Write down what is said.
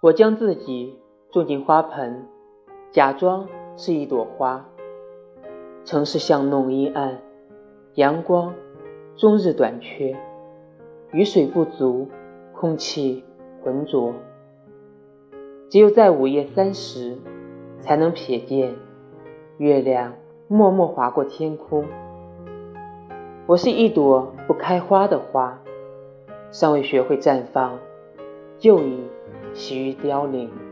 我将自己种进花盆，假装是一朵花。城市巷弄阴暗，阳光终日短缺，雨水不足，空气浑浊。只有在午夜三时，才能瞥见月亮默默划过天空。我是一朵不开花的花，尚未学会绽放，就已徐凋零。